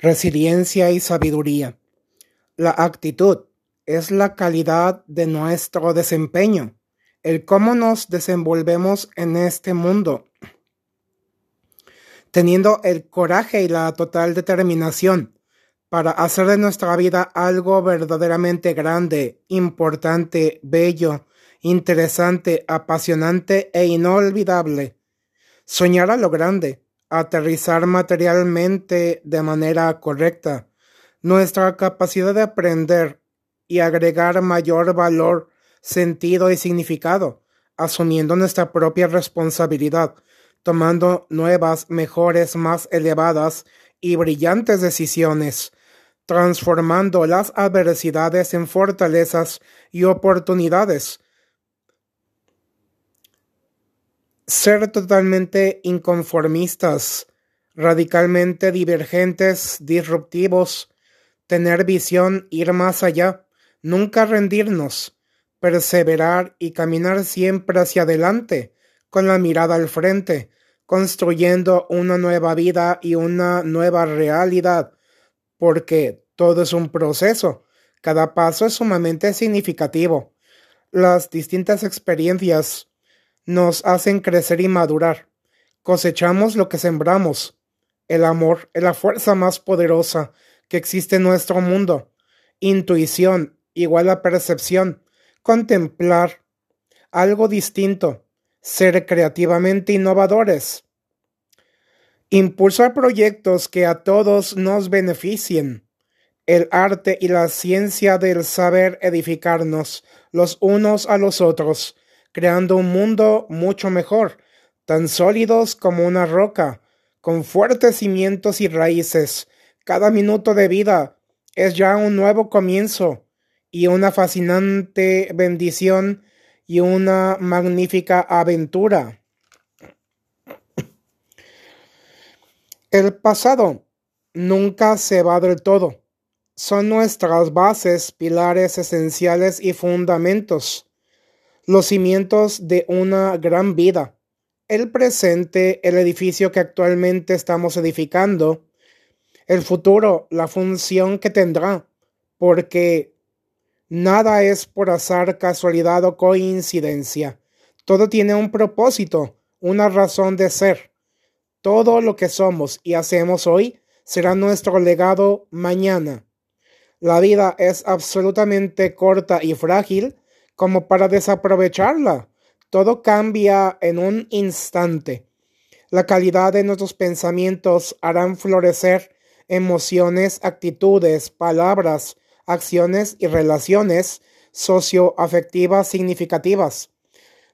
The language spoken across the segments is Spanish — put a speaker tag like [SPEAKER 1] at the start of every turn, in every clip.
[SPEAKER 1] resiliencia y sabiduría. La actitud es la calidad de nuestro desempeño, el cómo nos desenvolvemos en este mundo, teniendo el coraje y la total determinación para hacer de nuestra vida algo verdaderamente grande, importante, bello, interesante, apasionante e inolvidable. Soñar a lo grande, aterrizar materialmente de manera correcta, nuestra capacidad de aprender y agregar mayor valor, sentido y significado, asumiendo nuestra propia responsabilidad, tomando nuevas, mejores, más elevadas y brillantes decisiones, transformando las adversidades en fortalezas y oportunidades. Ser totalmente inconformistas, radicalmente divergentes, disruptivos, tener visión, ir más allá, nunca rendirnos, perseverar y caminar siempre hacia adelante, con la mirada al frente, construyendo una nueva vida y una nueva realidad, porque todo es un proceso, cada paso es sumamente significativo. Las distintas experiencias nos hacen crecer y madurar. Cosechamos lo que sembramos. El amor es la fuerza más poderosa que existe en nuestro mundo. Intuición igual a percepción. Contemplar algo distinto. Ser creativamente innovadores. Impulsar proyectos que a todos nos beneficien. El arte y la ciencia del saber edificarnos los unos a los otros, creando un mundo mucho mejor, tan sólidos como una roca, con fuertes cimientos y raíces, cada minuto de vida es ya un nuevo comienzo y una fascinante bendición y una magnífica aventura. El pasado nunca se va del todo. Son nuestras bases, pilares esenciales y fundamentos, los cimientos de una gran vida. El presente, el edificio que actualmente estamos edificando, el futuro, la función que tendrá, porque nada es por azar, casualidad o coincidencia. Todo tiene un propósito, una razón de ser. Todo lo que somos y hacemos hoy será nuestro legado mañana. La vida es absolutamente corta y frágil como para desaprovecharla. Todo cambia en un instante. La calidad de nuestros pensamientos harán florecer emociones, actitudes, palabras, acciones y relaciones socioafectivas significativas.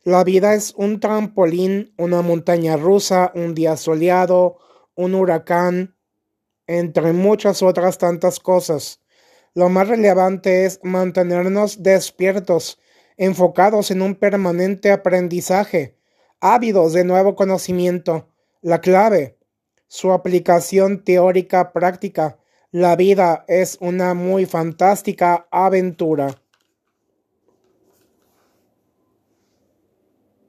[SPEAKER 1] La vida es un trampolín, una montaña rusa, un día soleado, un huracán, entre muchas otras tantas cosas. Lo más relevante es mantenernos despiertos, enfocados en un permanente aprendizaje, ávidos de nuevo conocimiento. La clave, su aplicación teórica práctica. La vida es una muy fantástica aventura.